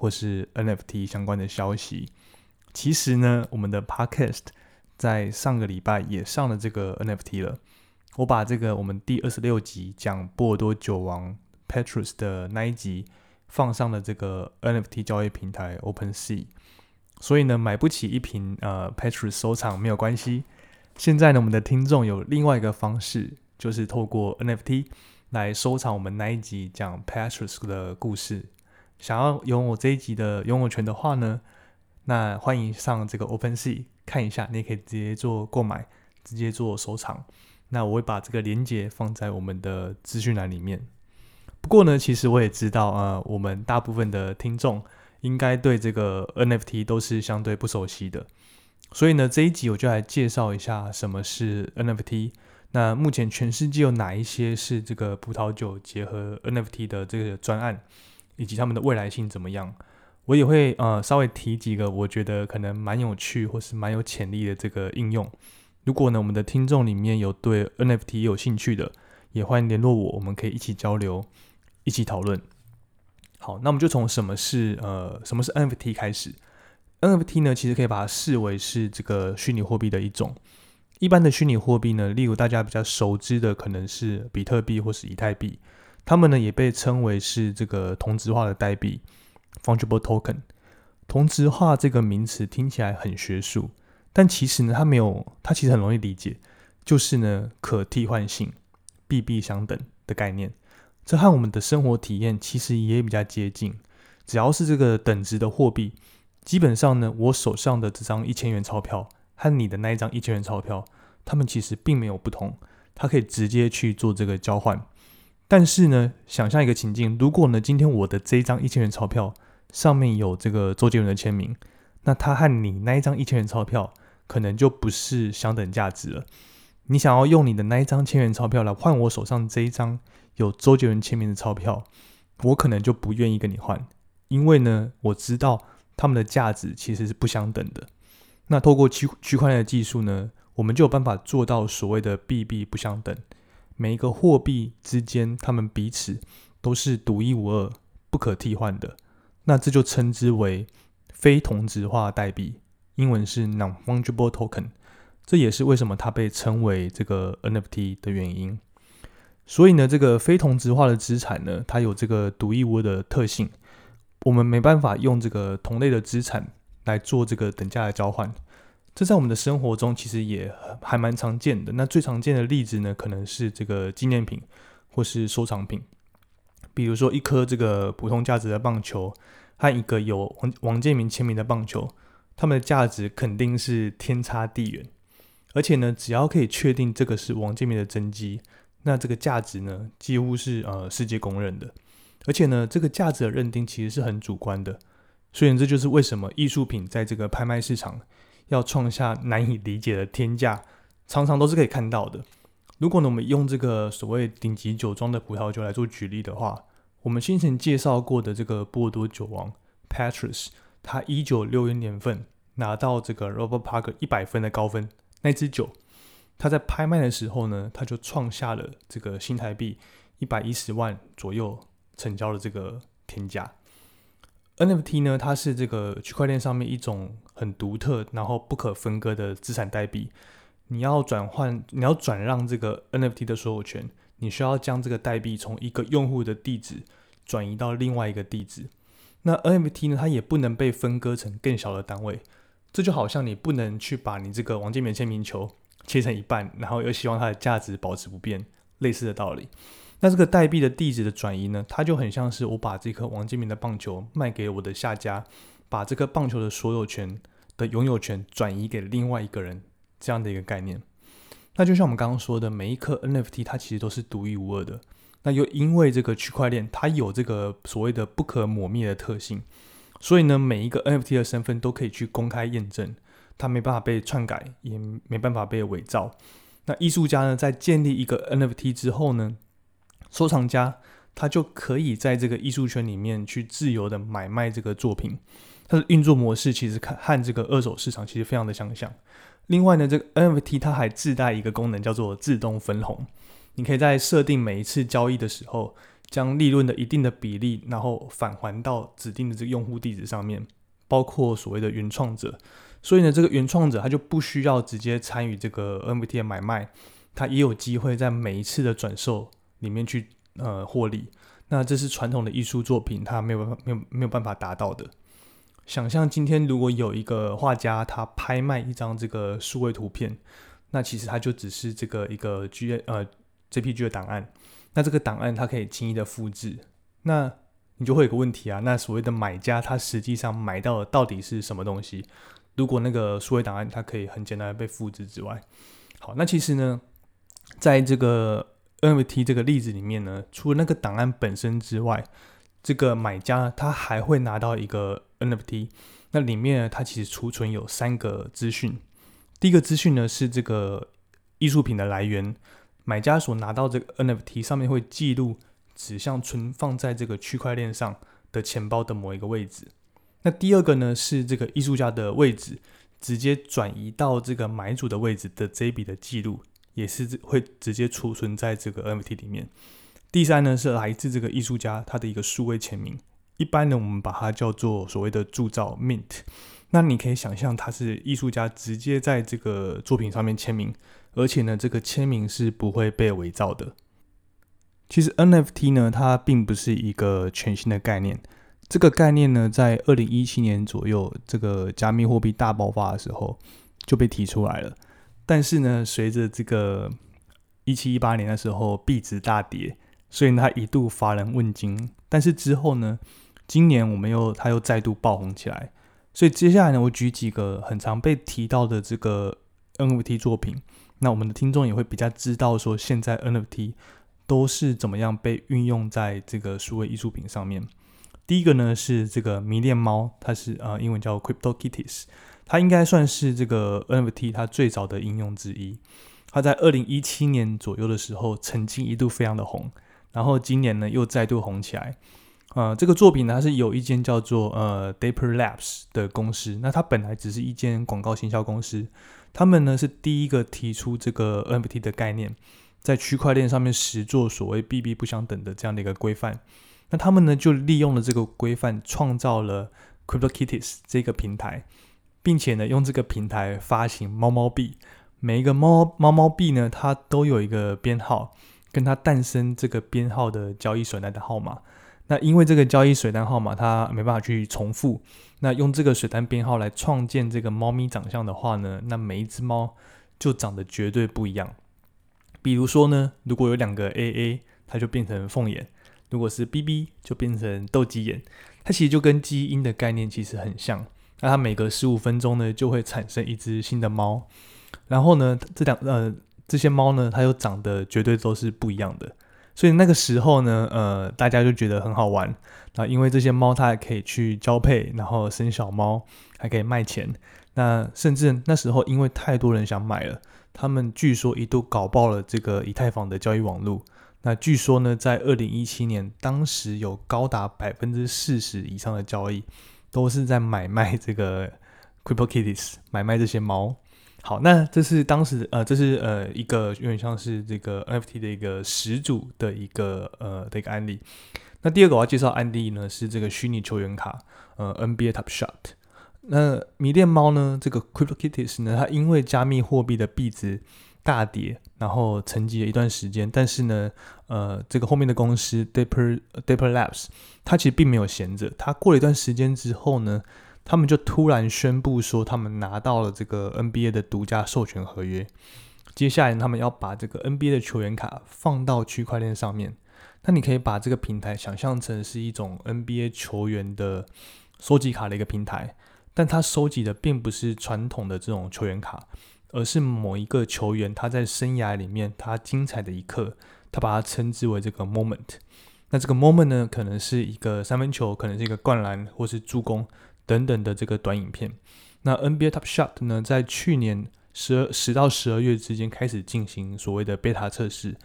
或是 NFT 相关的消息。其实呢，我们的 Podcast 在上个礼拜也上了这个 NFT 了。我把这个我们第二十六集讲波尔多酒王 Petrus 的那一集放上了这个 NFT 交易平台 OpenSea。所以呢，买不起一瓶呃 Petrus 收藏没有关系。现在呢，我们的听众有另外一个方式，就是透过 NFT 来收藏我们那一集讲 Petrus 的故事。想要拥有这一集的拥有权的话呢，那欢迎上这个 OpenSea 看一下，你也可以直接做购买，直接做收藏。那我会把这个链接放在我们的资讯栏里面。不过呢，其实我也知道啊，我们大部分的听众。应该对这个 NFT 都是相对不熟悉的，所以呢，这一集我就来介绍一下什么是 NFT。那目前全世界有哪一些是这个葡萄酒结合 NFT 的这个专案，以及他们的未来性怎么样？我也会呃稍微提几个我觉得可能蛮有趣或是蛮有潜力的这个应用。如果呢我们的听众里面有对 NFT 有兴趣的，也欢迎联络我，我们可以一起交流，一起讨论。好，那我们就从什么是呃什么是 NFT 开始。NFT 呢，其实可以把它视为是这个虚拟货币的一种。一般的虚拟货币呢，例如大家比较熟知的，可能是比特币或是以太币，它们呢也被称为是这个同质化的代币 （fungible token）。同质化这个名词听起来很学术，但其实呢，它没有，它其实很容易理解，就是呢可替换性、币币相等的概念。这和我们的生活体验其实也比较接近。只要是这个等值的货币，基本上呢，我手上的这张一千元钞票和你的那一张一千元钞票，它们其实并没有不同。它可以直接去做这个交换。但是呢，想象一个情境，如果呢，今天我的这一张一千元钞票上面有这个周杰伦的签名，那他和你那一张一千元钞票可能就不是相等价值了。你想要用你的那一张千元钞票来换我手上这一张。有周杰伦签名的钞票，我可能就不愿意跟你换，因为呢，我知道他们的价值其实是不相等的。那透过区区块链的技术呢，我们就有办法做到所谓的币币不相等，每一个货币之间，他们彼此都是独一无二、不可替换的。那这就称之为非同质化代币，英文是 non-fungible token。这也是为什么它被称为这个 NFT 的原因。所以呢，这个非同质化的资产呢，它有这个独一无二的特性，我们没办法用这个同类的资产来做这个等价的交换。这在我们的生活中其实也还蛮常见的。那最常见的例子呢，可能是这个纪念品或是收藏品，比如说一颗这个普通价值的棒球和一个有王王建民签名的棒球，它们的价值肯定是天差地远。而且呢，只要可以确定这个是王建民的真迹。那这个价值呢，几乎是呃世界公认的，而且呢，这个价值的认定其实是很主观的，所以这就是为什么艺术品在这个拍卖市场要创下难以理解的天价，常常都是可以看到的。如果呢，我们用这个所谓顶级酒庄的葡萄酒来做举例的话，我们先前介绍过的这个波多酒王 Patrus，他一九六一年份拿到这个 Robert Parker 一百分的高分，那支酒。他在拍卖的时候呢，他就创下了这个新台币一百一十万左右成交的这个天价。NFT 呢，它是这个区块链上面一种很独特，然后不可分割的资产代币。你要转换，你要转让这个 NFT 的所有权，你需要将这个代币从一个用户的地址转移到另外一个地址。那 NFT 呢，它也不能被分割成更小的单位。这就好像你不能去把你这个王建民签名球切成一半，然后又希望它的价值保持不变，类似的道理。那这个代币的地址的转移呢，它就很像是我把这颗王金明的棒球卖给我的下家，把这个棒球的所有权的拥有权转移给另外一个人这样的一个概念。那就像我们刚刚说的，每一颗 NFT 它其实都是独一无二的。那又因为这个区块链它有这个所谓的不可磨灭的特性。所以呢，每一个 NFT 的身份都可以去公开验证，它没办法被篡改，也没办法被伪造。那艺术家呢，在建立一个 NFT 之后呢，收藏家他就可以在这个艺术圈里面去自由的买卖这个作品。它的运作模式其实看和这个二手市场其实非常的相像。另外呢，这个 NFT 它还自带一个功能叫做自动分红，你可以在设定每一次交易的时候。将利润的一定的比例，然后返还到指定的这个用户地址上面，包括所谓的原创者。所以呢，这个原创者他就不需要直接参与这个 NFT 的买卖，他也有机会在每一次的转售里面去呃获利。那这是传统的艺术作品，它没有办法没有没有办法达到的。想象今天如果有一个画家，他拍卖一张这个数位图片，那其实他就只是这个一个 G 呃 JPG 的档案。那这个档案它可以轻易的复制，那你就会有个问题啊。那所谓的买家他实际上买到的到底是什么东西？如果那个数位档案它可以很简单的被复制之外，好，那其实呢，在这个 NFT 这个例子里面呢，除了那个档案本身之外，这个买家他还会拿到一个 NFT，那里面呢，它其实储存有三个资讯。第一个资讯呢是这个艺术品的来源。买家所拿到这个 NFT 上面会记录指向存放在这个区块链上的钱包的某一个位置。那第二个呢是这个艺术家的位置直接转移到这个买主的位置的这一笔的记录，也是会直接储存在这个 NFT 里面。第三呢是来自这个艺术家他的一个数位签名，一般呢我们把它叫做所谓的铸造 Mint。那你可以想象，它是艺术家直接在这个作品上面签名。而且呢，这个签名是不会被伪造的。其实 NFT 呢，它并不是一个全新的概念。这个概念呢，在二零一七年左右，这个加密货币大爆发的时候就被提出来了。但是呢，随着这个一七一八年的时候币值大跌，所以呢它一度乏人问津。但是之后呢，今年我们又它又再度爆红起来。所以接下来呢，我举几个很常被提到的这个 NFT 作品。那我们的听众也会比较知道说，现在 NFT 都是怎么样被运用在这个数位艺术品上面。第一个呢是这个迷恋猫，它是呃英文叫 Crypto Kitties，它应该算是这个 NFT 它最早的应用之一。它在二零一七年左右的时候，曾经一度非常的红，然后今年呢又再度红起来。呃，这个作品呢它是有一间叫做呃 Dapper Labs 的公司，那它本来只是一间广告行销公司。他们呢是第一个提出这个 NFT 的概念，在区块链上面实做所谓 B B 不相等的这样的一个规范。那他们呢就利用了这个规范，创造了 CryptoKitties 这个平台，并且呢用这个平台发行猫猫币。每一个猫猫猫币呢，它都有一个编号，跟它诞生这个编号的交易水单的号码。那因为这个交易水单号码它没办法去重复，那用这个水单编号来创建这个猫咪长相的话呢，那每一只猫就长得绝对不一样。比如说呢，如果有两个 AA，它就变成凤眼；如果是 BB，就变成斗鸡眼。它其实就跟基因的概念其实很像。那它每隔十五分钟呢，就会产生一只新的猫。然后呢，这两呃这些猫呢，它又长得绝对都是不一样的。所以那个时候呢，呃，大家就觉得很好玩那，因为这些猫它还可以去交配，然后生小猫，还可以卖钱。那甚至那时候因为太多人想买了，他们据说一度搞爆了这个以太坊的交易网络。那据说呢，在二零一七年，当时有高达百分之四十以上的交易都是在买卖这个 Crypto Kitties，买卖这些猫。好，那这是当时呃，这是呃一个有点像是这个 NFT 的一个始祖的一个呃的一个案例。那第二个我要介绍案例呢，是这个虚拟球员卡，呃 NBA Top Shot。那迷恋猫呢，这个 Crypto Kitties 呢，它因为加密货币的币值大跌，然后沉寂了一段时间。但是呢，呃，这个后面的公司 Deeper Deeper Labs，它其实并没有闲着。它过了一段时间之后呢，他们就突然宣布说，他们拿到了这个 NBA 的独家授权合约。接下来他们要把这个 NBA 的球员卡放到区块链上面。那你可以把这个平台想象成是一种 NBA 球员的收集卡的一个平台，但它收集的并不是传统的这种球员卡，而是某一个球员他在生涯里面他精彩的一刻，他把它称之为这个 moment。那这个 moment 呢，可能是一个三分球，可能是一个灌篮，或是助攻等等的这个短影片。那 NBA Top Shot 呢，在去年十二十到十二月之间开始进行所谓的 beta 测试。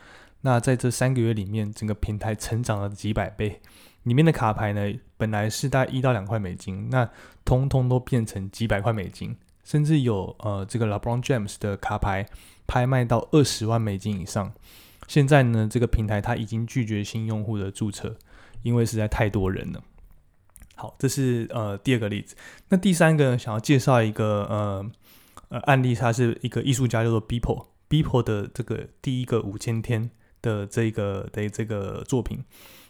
那在这三个月里面，整个平台成长了几百倍。里面的卡牌呢，本来是大概一到两块美金，那通通都变成几百块美金，甚至有呃这个 LeBron James 的卡牌拍卖到二十万美金以上。现在呢，这个平台它已经拒绝新用户的注册，因为实在太多人了。好，这是呃第二个例子。那第三个想要介绍一个呃呃案例，它是一个艺术家叫做 Beeple，Beeple 的这个第一个五千天。的这个的这个作品，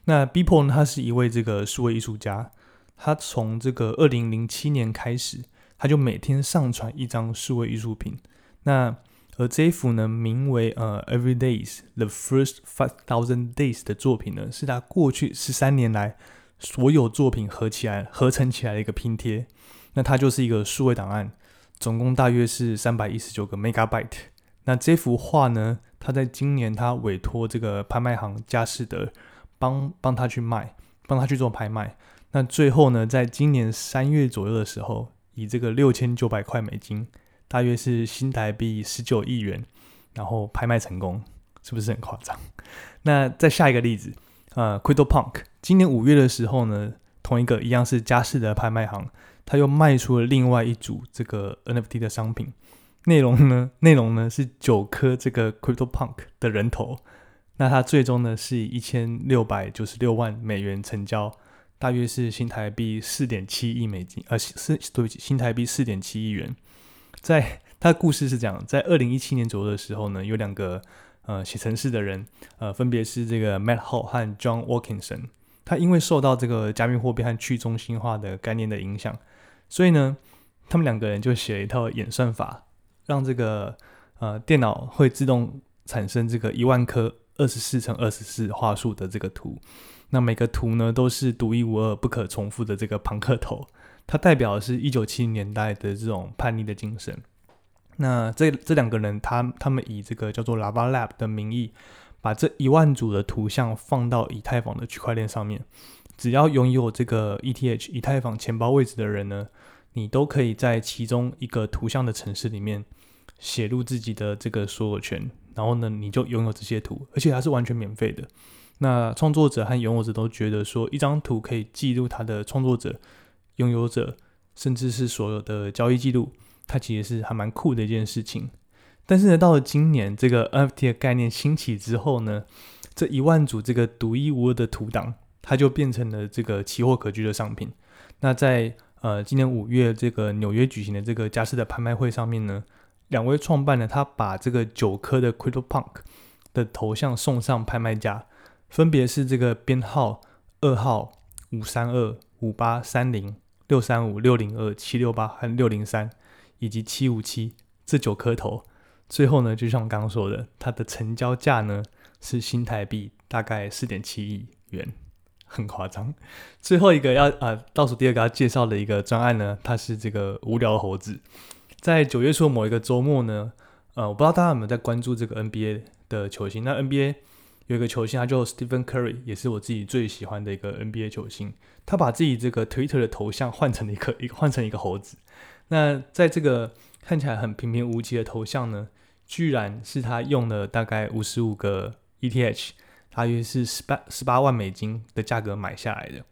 那 Beeple 呢？他是一位这个数位艺术家，他从这个二零零七年开始，他就每天上传一张数位艺术品。那而这幅呢，名为呃 Every Days the First Five Thousand Days 的作品呢，是他过去十三年来所有作品合起来合成起来的一个拼贴。那它就是一个数位档案，总共大约是三百一十九个 Megabyte。那这幅画呢？他在今年他委托这个拍卖行佳士得帮帮他去卖，帮他去做拍卖。那最后呢，在今年三月左右的时候，以这个六千九百块美金，大约是新台币十九亿元，然后拍卖成功，是不是很夸张？那再下一个例子，呃，Crypto Punk，今年五月的时候呢，同一个一样是佳士得拍卖行，他又卖出了另外一组这个 NFT 的商品。内容呢？内容呢是九颗这个 Crypto Punk 的人头，那它最终呢是以一千六百九十六万美元成交，大约是新台币四点七亿美金，呃，是是对不起，新台币四点七亿元。在他的故事是这样，在二零一七年左右的时候呢，有两个呃写程式的人，呃，分别是这个 Matt Hall 和 John Watkinson，他因为受到这个加密货币和去中心化的概念的影响，所以呢，他们两个人就写了一套演算法。让这个呃电脑会自动产生这个一万颗二十四乘二十四画素的这个图，那每个图呢都是独一无二、不可重复的这个庞克头，它代表的是一九七零年代的这种叛逆的精神。那这这两个人，他他们以这个叫做 Lava Lab 的名义，把这一万组的图像放到以太坊的区块链上面，只要拥有这个 ETH 以太坊钱包位置的人呢。你都可以在其中一个图像的城市里面写入自己的这个所有权，然后呢，你就拥有这些图，而且它是完全免费的。那创作者和拥有者都觉得说，一张图可以记录他的创作者、拥有者，甚至是所有的交易记录，它其实是还蛮酷的一件事情。但是呢，到了今年这个 NFT 的概念兴起之后呢，这一万组这个独一无二的图档，它就变成了这个奇货可居的商品。那在呃，今年五月这个纽约举行的这个佳士得拍卖会上面呢，两位创办呢，他把这个九颗的 Crypto Punk 的头像送上拍卖家，分别是这个编号二号五三二五八三零六三五六零二七六八和六零三以及七五七这九颗头，最后呢，就像我刚刚说的，它的成交价呢是新台币大概四点七亿元。很夸张。最后一个要呃倒数第二个要介绍的一个专案呢，它是这个无聊猴子。在九月初某一个周末呢，呃，我不知道大家有没有在关注这个 NBA 的球星。那 NBA 有一个球星，他叫 Stephen Curry，也是我自己最喜欢的一个 NBA 球星。他把自己这个 Twitter 的头像换成了一个一个 换成一个猴子。那在这个看起来很平平无奇的头像呢，居然是他用了大概五十五个 ETH。大约是十八十八万美金的价格买下来的。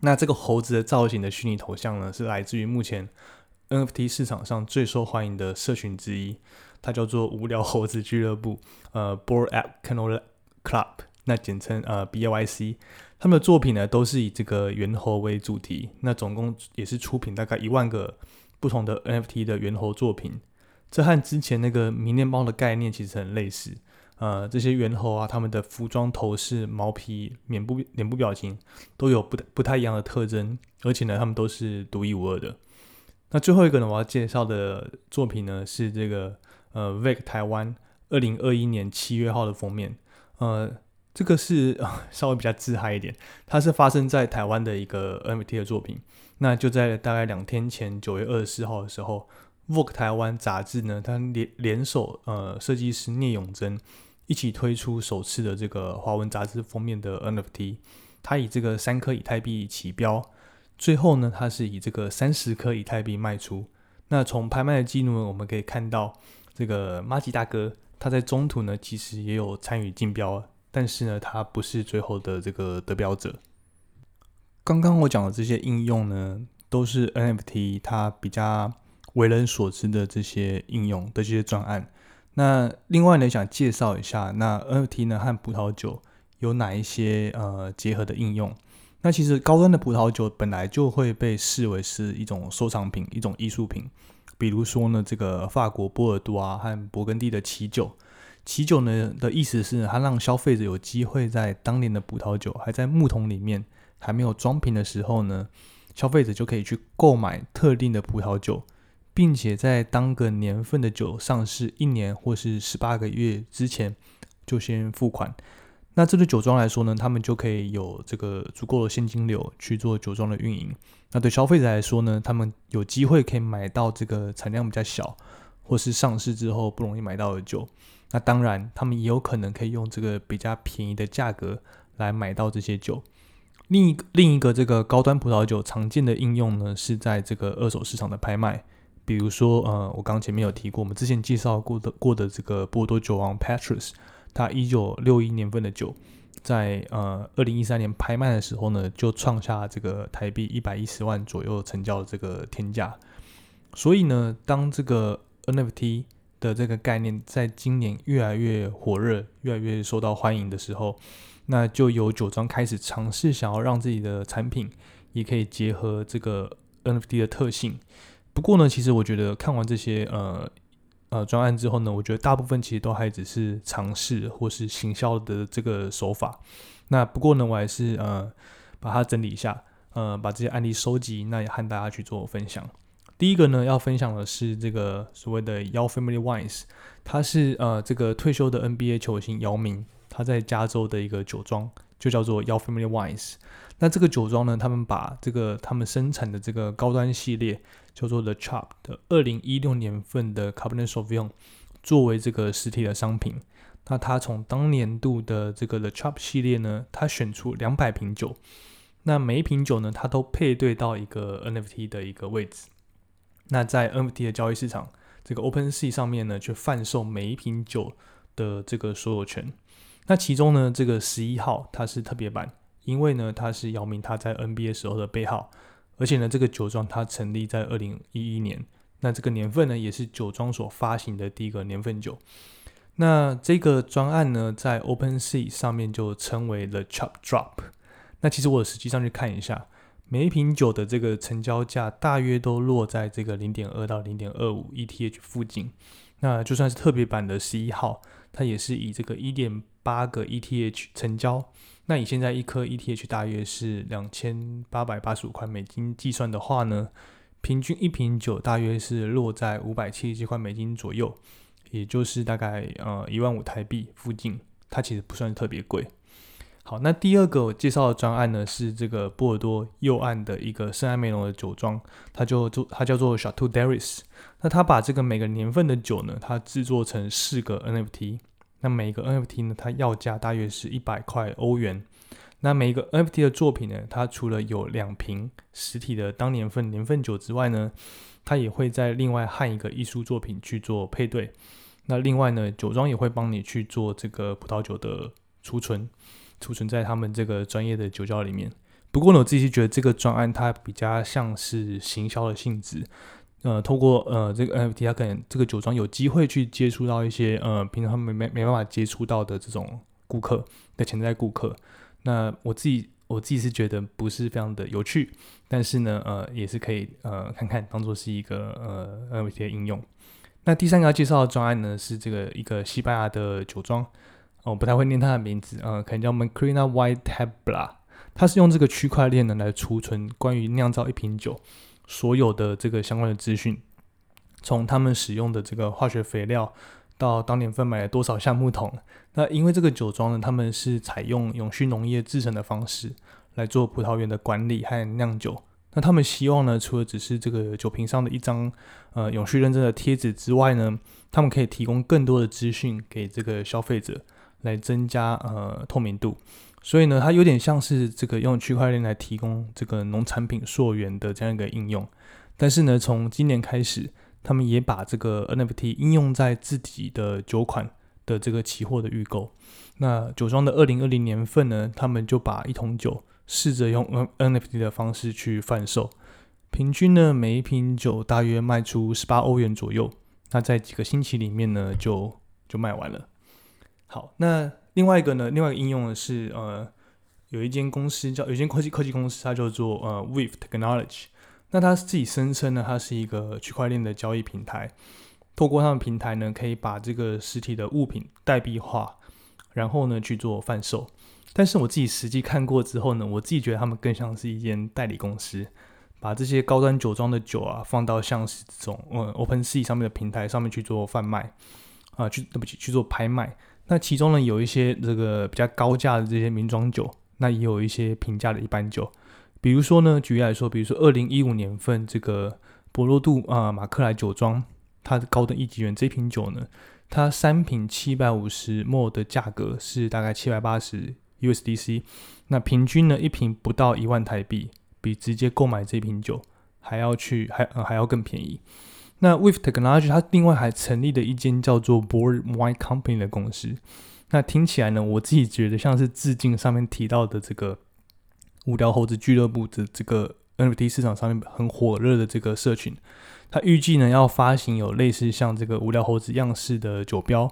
那这个猴子的造型的虚拟头像呢，是来自于目前 NFT 市场上最受欢迎的社群之一，它叫做无聊猴子俱乐部，呃，Bored App Canola Club，那简称呃 BYC，。他们的作品呢，都是以这个猿猴为主题。那总共也是出品大概一万个不同的 NFT 的猿猴作品。这和之前那个迷恋猫的概念其实很类似。呃，这些猿猴啊，他们的服装、头饰、毛皮、脸部、脸部表情都有不不太一样的特征，而且呢，他们都是独一无二的。那最后一个呢，我要介绍的作品呢，是这个呃 v i c 台湾二零二一年七月号的封面。呃，这个是 稍微比较自嗨一点，它是发生在台湾的一个 NFT 的作品。那就在大概两天前，九月二十四号的时候，Vogue 台湾杂志呢，它联联手呃设计师聂永贞。一起推出首次的这个华文杂志封面的 NFT，它以这个三颗以太币起标，最后呢，它是以这个三十颗以太币卖出。那从拍卖的记录呢，我们可以看到，这个马吉大哥他在中途呢，其实也有参与竞标，但是呢，他不是最后的这个得标者。刚刚我讲的这些应用呢，都是 NFT 它比较为人所知的这些应用的这些专案。那另外呢，想介绍一下，那 NFT 呢和葡萄酒有哪一些呃结合的应用？那其实高端的葡萄酒本来就会被视为是一种收藏品、一种艺术品。比如说呢，这个法国波尔多啊和勃艮第的奇酒，奇酒呢的意思是它让消费者有机会在当年的葡萄酒还在木桶里面还没有装瓶的时候呢，消费者就可以去购买特定的葡萄酒。并且在当个年份的酒上市一年或是十八个月之前就先付款，那这对酒庄来说呢，他们就可以有这个足够的现金流去做酒庄的运营。那对消费者来说呢，他们有机会可以买到这个产量比较小或是上市之后不容易买到的酒。那当然，他们也有可能可以用这个比较便宜的价格来买到这些酒。另一另一个这个高端葡萄酒常见的应用呢，是在这个二手市场的拍卖。比如说，呃，我刚前面有提过，我们之前介绍过的过的这个波多酒王 Patrus，他一九六一年份的酒，在呃二零一三年拍卖的时候呢，就创下这个台币一百一十万左右成交的这个天价。所以呢，当这个 NFT 的这个概念在今年越来越火热、越来越受到欢迎的时候，那就有酒庄开始尝试想要让自己的产品也可以结合这个 NFT 的特性。不过呢，其实我觉得看完这些呃呃专案之后呢，我觉得大部分其实都还只是尝试或是行销的这个手法。那不过呢，我还是呃把它整理一下，呃把这些案例收集，那也和大家去做分享。第一个呢，要分享的是这个所谓的 Your Family Wines，它是呃这个退休的 NBA 球星姚明，他在加州的一个酒庄，就叫做 Your Family Wines。那这个酒庄呢，他们把这个他们生产的这个高端系列。叫做 The Chop 的二零一六年份的 Cabernet Sauvignon 作为这个实体的商品，那它从当年度的这个 The Chop 系列呢，它选出两百瓶酒，那每一瓶酒呢，它都配对到一个 NFT 的一个位置，那在 NFT 的交易市场这个 OpenSea 上面呢，去贩售每一瓶酒的这个所有权。那其中呢，这个十一号它是特别版，因为呢，它是姚明他在 NBA 时候的背号。而且呢，这个酒庄它成立在二零一一年，那这个年份呢，也是酒庄所发行的第一个年份酒。那这个专案呢，在 OpenSea 上面就称为 The Chop Drop。那其实我实际上去看一下，每一瓶酒的这个成交价大约都落在这个零点二到零点二五 ETH 附近。那就算是特别版的十一号，它也是以这个一点八个 ETH 成交。那以现在一颗 ETH 大约是两千八百八十五块美金计算的话呢，平均一瓶酒大约是落在五百七十七块美金左右，也就是大概呃一万五台币附近，它其实不算特别贵。好，那第二个我介绍的专案呢是这个波尔多右岸的一个圣埃梅隆的酒庄，它就做它叫做 Chateau Daris，那它把这个每个年份的酒呢，它制作成四个 NFT。那每一个 NFT 呢，它要价大约是一百块欧元。那每一个 NFT 的作品呢，它除了有两瓶实体的当年份年份酒之外呢，它也会在另外和一个艺术作品去做配对。那另外呢，酒庄也会帮你去做这个葡萄酒的储存，储存在他们这个专业的酒窖里面。不过呢，我自己觉得这个专案它比较像是行销的性质。呃，透过呃这个 NFT，它可能这个酒庄有机会去接触到一些呃平常没没没办法接触到的这种顾客的潜在顾客。那我自己我自己是觉得不是非常的有趣，但是呢，呃，也是可以呃看看当做是一个呃 NFT 的应用。那第三个要介绍的专案呢，是这个一个西班牙的酒庄，我不太会念它的名字，呃，可能叫 Macrina White Tabla，它是用这个区块链呢来储存关于酿造一瓶酒所有的这个相关的资讯，从他们使用的这个化学肥料到当年份买了多少橡木桶。那因为这个酒庄呢，他们是采用永续农业制成的方式来做葡萄园的管理和酿酒。那他们希望呢，除了只是这个酒瓶上的一张呃永续认证的贴纸之外呢，他们可以提供更多的资讯给这个消费者，来增加呃透明度。所以呢，它有点像是这个用区块链来提供这个农产品溯源的这样一个应用。但是呢，从今年开始，他们也把这个 NFT 应用在自己的酒款的这个期货的预购。那酒庄的二零二零年份呢，他们就把一桶酒。试着用 NFT 的方式去贩售，平均呢每一瓶酒大约卖出十八欧元左右。那在几个星期里面呢就就卖完了。好，那另外一个呢，另外一个应用呢是呃有一间公司叫有一间科技科技公司，它叫做呃 w i f Technology。那它自己声称呢，它是一个区块链的交易平台，透过他们平台呢，可以把这个实体的物品代币化，然后呢去做贩售。但是我自己实际看过之后呢，我自己觉得他们更像是一间代理公司，把这些高端酒庄的酒啊放到像是这种呃 Open Sea 上面的平台上面去做贩卖啊，去对不起去做拍卖。那其中呢有一些这个比较高价的这些名庄酒，那也有一些平价的一般酒。比如说呢，举例来说，比如说二零一五年份这个博罗度啊马克莱酒庄，它的高等一级园这瓶酒呢，它三瓶七百五十沫的价格是大概七百八十。USDC，那平均呢一瓶不到一万台币，比直接购买这瓶酒还要去还呃还要更便宜。那 With Technology，它另外还成立了一间叫做 Board Wine Company 的公司。那听起来呢，我自己觉得像是致敬上面提到的这个无聊猴子俱乐部的这个 NFT 市场上面很火热的这个社群。它预计呢要发行有类似像这个无聊猴子样式的酒标。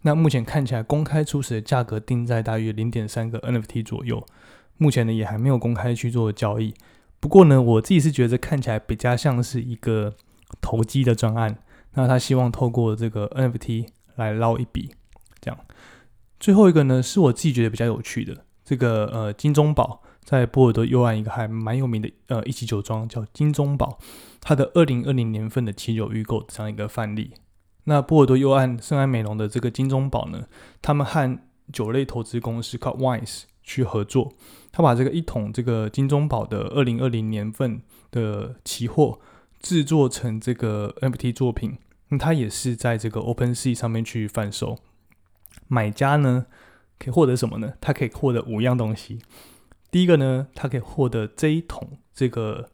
那目前看起来，公开初始的价格定在大约零点三个 NFT 左右。目前呢，也还没有公开去做交易。不过呢，我自己是觉得看起来比较像是一个投机的专案。那他希望透过这个 NFT 来捞一笔。这样，最后一个呢，是我自己觉得比较有趣的。这个呃，金钟宝在波尔多右岸一个还蛮有名的呃一级酒庄叫金钟宝，它的二零二零年份的期酒预购这样一个范例。那波尔多右岸圣安美隆的这个金钟宝呢，他们和酒类投资公司靠 Wines 去合作，他把这个一桶这个金钟宝的二零二零年份的期货制作成这个 NFT 作品，那它也是在这个 Open Sea 上面去贩售。买家呢可以获得什么呢？他可以获得五样东西。第一个呢，他可以获得这一桶这个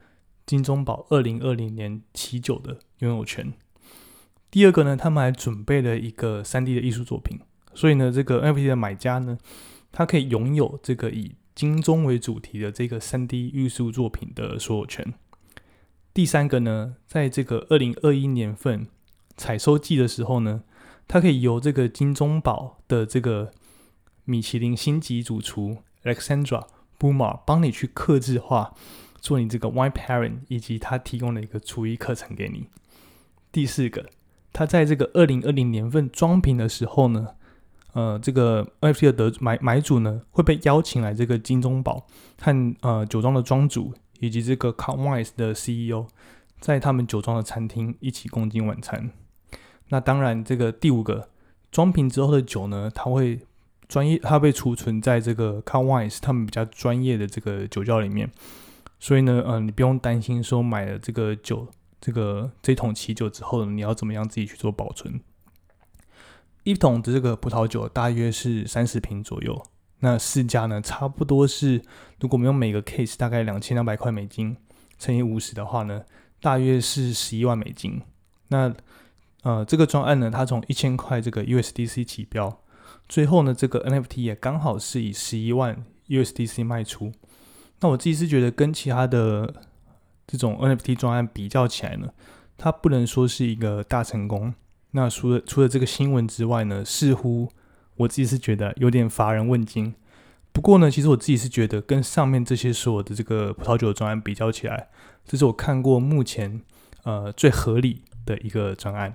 金钟宝二零二零年期酒的拥有权。第二个呢，他们还准备了一个三 D 的艺术作品，所以呢，这个 NFT 的买家呢，他可以拥有这个以金钟为主题的这个三 D 艺术作品的所有权。第三个呢，在这个二零二一年份采收季的时候呢，它可以由这个金钟宝的这个米其林星级主厨 Alexandra Buma 帮你去刻制化，做你这个 Wine Parent，以及他提供的一个厨艺课程给你。第四个。他在这个二零二零年份装瓶的时候呢，呃，这个 NFT 的得买买主呢会被邀请来这个金钟宝和呃酒庄的庄主以及这个 c o n w i s e 的 CEO 在他们酒庄的餐厅一起共进晚餐。那当然，这个第五个装瓶之后的酒呢，它会专业，它被储存在这个 c o n w i s e 他们比较专业的这个酒窖里面，所以呢，呃，你不用担心说买了这个酒。这个这桶起酒之后，你要怎么样自己去做保存？一桶的这个葡萄酒大约是三十瓶左右，那市价呢，差不多是，如果我们用每个 case 大概两千两百块美金乘以五十的话呢，大约是十一万美金。那呃，这个专案呢，它从一千块这个 USDC 起标，最后呢，这个 NFT 也刚好是以十一万 USDC 卖出。那我自己是觉得跟其他的。这种 NFT 专案比较起来呢，它不能说是一个大成功。那除了除了这个新闻之外呢，似乎我自己是觉得有点乏人问津。不过呢，其实我自己是觉得跟上面这些所有的这个葡萄酒的专案比较起来，这是我看过目前呃最合理的一个专案。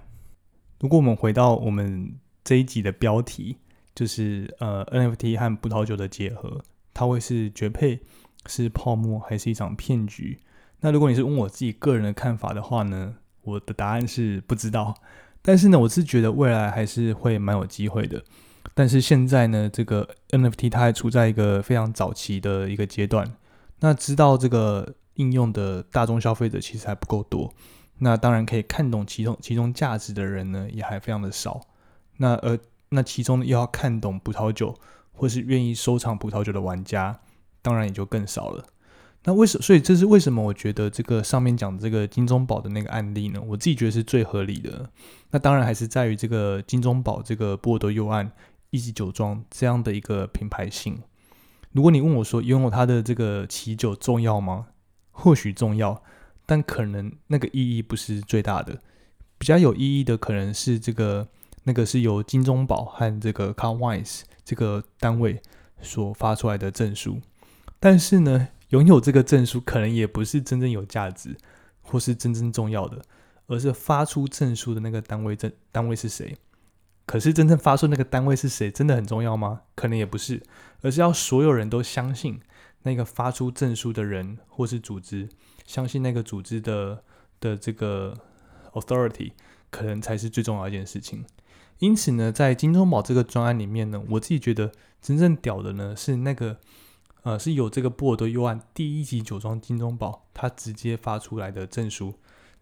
如果我们回到我们这一集的标题，就是呃 NFT 和葡萄酒的结合，它会是绝配、是泡沫还是一场骗局？那如果你是问我自己个人的看法的话呢，我的答案是不知道。但是呢，我是觉得未来还是会蛮有机会的。但是现在呢，这个 NFT 它还处在一个非常早期的一个阶段。那知道这个应用的大众消费者其实还不够多。那当然可以看懂其中其中价值的人呢，也还非常的少。那而那其中又要看懂葡萄酒或是愿意收藏葡萄酒的玩家，当然也就更少了。那为什所以这是为什么？我觉得这个上面讲的这个金钟宝的那个案例呢，我自己觉得是最合理的。那当然还是在于这个金钟宝这个波尔多右岸一级酒庄这样的一个品牌性。如果你问我说拥有它的这个奇酒重要吗？或许重要。但可能那个意义不是最大的，比较有意义的可能是这个那个是由金钟宝和这个 c a r w i s e 这个单位所发出来的证书。但是呢，拥有这个证书可能也不是真正有价值或是真正重要的，而是发出证书的那个单位证单位是谁。可是真正发出那个单位是谁，真的很重要吗？可能也不是，而是要所有人都相信那个发出证书的人或是组织。相信那个组织的的这个 authority 可能才是最重要一件事情。因此呢，在金钟宝这个专案里面呢，我自己觉得真正屌的呢是那个呃是有这个波尔多右岸第一级酒庄金钟宝，它直接发出来的证书，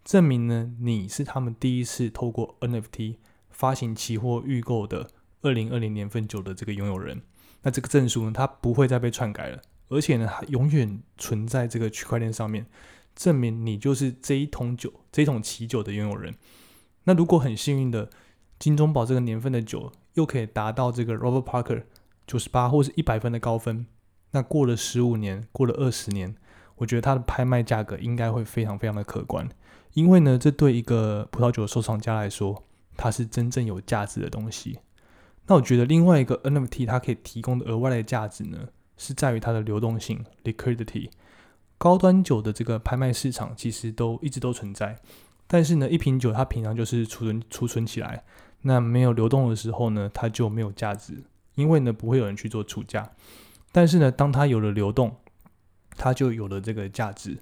证明呢你是他们第一次透过 NFT 发行期货预购的二零二零年份酒的这个拥有人。那这个证书呢，它不会再被篡改了。而且呢，它永远存在这个区块链上面，证明你就是这一桶酒、这一桶奇酒的拥有人。那如果很幸运的金钟宝这个年份的酒又可以达到这个 Robert Parker 九十八或是一百分的高分，那过了十五年，过了二十年，我觉得它的拍卖价格应该会非常非常的可观。因为呢，这对一个葡萄酒收藏家来说，它是真正有价值的东西。那我觉得另外一个 NFT 它可以提供的额外的价值呢？是在于它的流动性 （liquidity）。高端酒的这个拍卖市场其实都一直都存在，但是呢，一瓶酒它平常就是储存储存起来，那没有流动的时候呢，它就没有价值，因为呢不会有人去做储价。但是呢，当它有了流动，它就有了这个价值，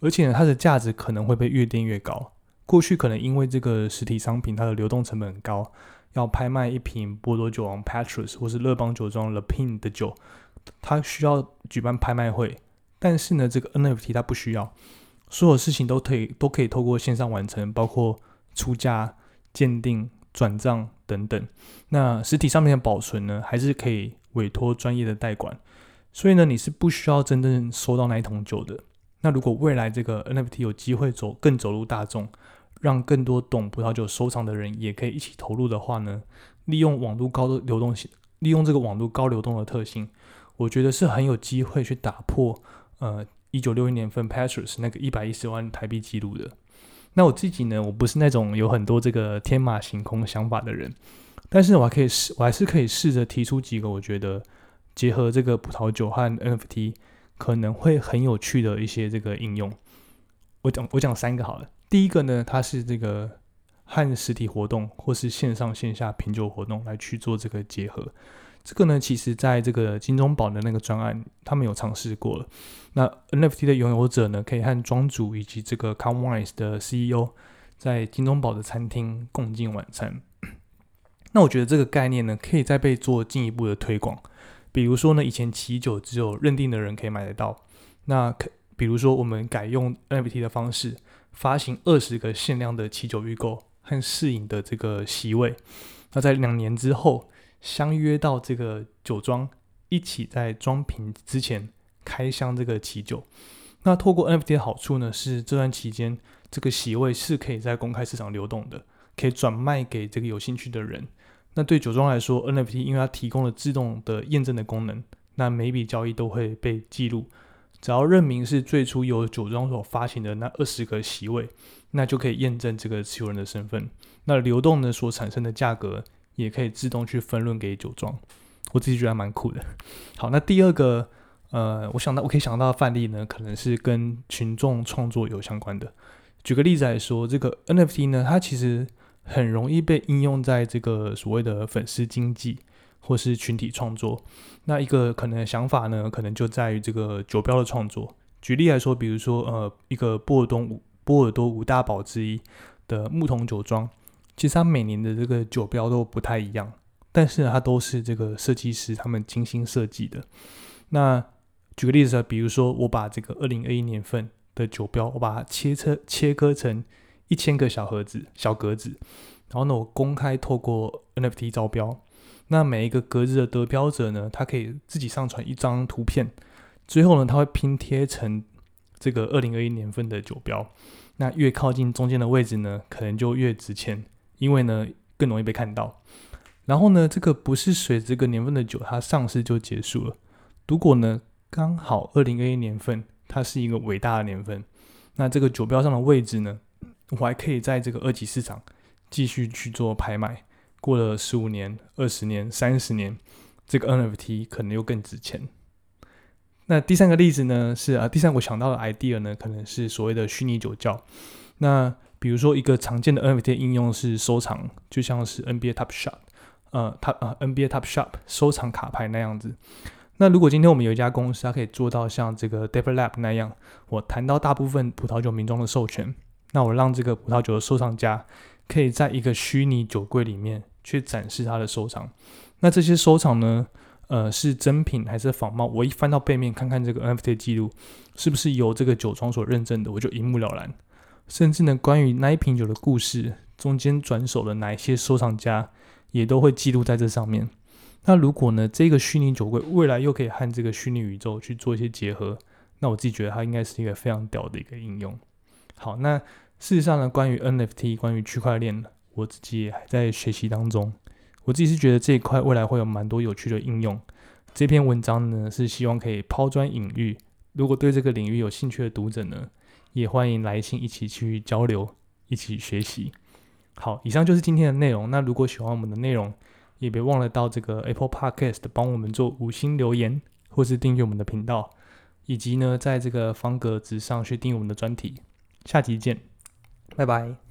而且呢，它的价值可能会被越垫越高。过去可能因为这个实体商品它的流动成本很高，要拍卖一瓶波多酒王 Petrus 或是乐邦酒庄 Le Pin 的酒。它需要举办拍卖会，但是呢，这个 NFT 它不需要，所有事情都可以都可以透过线上完成，包括出价、鉴定、转账等等。那实体上面的保存呢，还是可以委托专业的代管，所以呢，你是不需要真正收到那一桶酒的。那如果未来这个 NFT 有机会走更走入大众，让更多懂葡萄酒收藏的人也可以一起投入的话呢，利用网络高的流动性，利用这个网络高流动的特性。我觉得是很有机会去打破，呃，一九六一年份 Patrus 那个一百一十万台币记录的。那我自己呢，我不是那种有很多这个天马行空想法的人，但是我还可以试，我还是可以试着提出几个我觉得结合这个葡萄酒和 NFT 可能会很有趣的一些这个应用。我讲我讲三个好了。第一个呢，它是这个和实体活动或是线上线下品酒活动来去做这个结合。这个呢，其实在这个金钟宝的那个专案，他们有尝试过了。那 NFT 的拥有者呢，可以和庄主以及这个 c o m w i s e 的 CEO 在金钟宝的餐厅共进晚餐。那我觉得这个概念呢，可以再被做进一步的推广。比如说呢，以前喜酒只有认定的人可以买得到。那可比如说，我们改用 NFT 的方式，发行二十个限量的喜酒预购和试饮的这个席位。那在两年之后。相约到这个酒庄，一起在装瓶之前开箱这个奇酒。那透过 NFT 的好处呢，是这段期间这个席位是可以在公开市场流动的，可以转卖给这个有兴趣的人。那对酒庄来说，NFT 因为它提供了自动的验证的功能，那每笔交易都会被记录。只要认明是最初由酒庄所发行的那二十个席位，那就可以验证这个持有人的身份。那流动呢所产生的价格。也可以自动去分论给酒庄，我自己觉得蛮酷的。好，那第二个，呃，我想到我可以想到的范例呢，可能是跟群众创作有相关的。举个例子来说，这个 NFT 呢，它其实很容易被应用在这个所谓的粉丝经济或是群体创作。那一个可能想法呢，可能就在于这个酒标的创作。举例来说，比如说呃，一个波尔东五波尔多五大堡之一的木桶酒庄，其实它每年的这个酒标都不太一样，但是它都是这个设计师他们精心设计的。那举个例子啊，比如说我把这个二零二一年份的酒标，我把它切车切割成一千个小盒子、小格子，然后呢，我公开透过 NFT 招标，那每一个格子的得标者呢，他可以自己上传一张图片，最后呢，他会拼贴成这个二零二一年份的酒标，那越靠近中间的位置呢，可能就越值钱，因为呢更容易被看到。然后呢，这个不是随这个年份的酒它上市就结束了，如果呢？刚好二零二一年份，它是一个伟大的年份。那这个酒标上的位置呢，我还可以在这个二级市场继续去做拍卖。过了十五年、二十年、三十年，这个 NFT 可能又更值钱。那第三个例子呢，是啊，第三我想到的 idea 呢，可能是所谓的虚拟酒窖。那比如说一个常见的 NFT 应用是收藏，就像是 NBA Top Shop，呃，它呃 NBA Top Shop 收藏卡牌那样子。那如果今天我们有一家公司，它可以做到像这个 d e v e l a p 那样，我谈到大部分葡萄酒名庄的授权，那我让这个葡萄酒的收藏家可以在一个虚拟酒柜里面去展示他的收藏。那这些收藏呢，呃，是真品还是仿冒？我一翻到背面看看这个 NFT 记录，是不是由这个酒庄所认证的，我就一目了然。甚至呢，关于那一瓶酒的故事，中间转手的哪一些收藏家，也都会记录在这上面。那如果呢，这个虚拟酒柜未来又可以和这个虚拟宇宙去做一些结合，那我自己觉得它应该是一个非常屌的一个应用。好，那事实上呢，关于 NFT，关于区块链呢，我自己也还在学习当中。我自己是觉得这一块未来会有蛮多有趣的应用。这篇文章呢，是希望可以抛砖引玉。如果对这个领域有兴趣的读者呢，也欢迎来信一起去交流，一起学习。好，以上就是今天的内容。那如果喜欢我们的内容，也别忘了到这个 Apple Podcast 帮我们做五星留言，或是订阅我们的频道，以及呢，在这个方格子上去订阅我们的专题。下集见，拜拜。